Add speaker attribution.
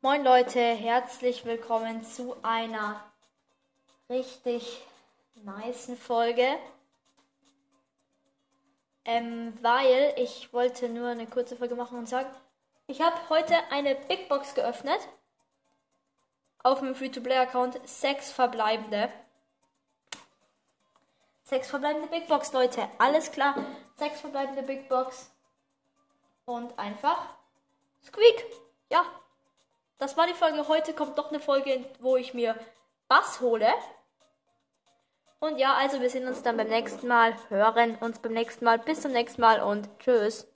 Speaker 1: Moin Leute, herzlich willkommen zu einer richtig nice Folge. Ähm, weil ich wollte nur eine kurze Folge machen und sagen, ich habe heute eine Big Box geöffnet. Auf dem Free-to-Play-Account sechs verbleibende. Sechs verbleibende Big Box, Leute. Alles klar. Sechs verbleibende Big Box. Und einfach Squeak. Ja. Das war die Folge. Heute kommt doch eine Folge, wo ich mir Bass hole. Und ja, also wir sehen uns dann beim nächsten Mal, hören uns beim nächsten Mal. Bis zum nächsten Mal und tschüss.